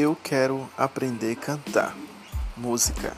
Eu quero aprender a cantar música.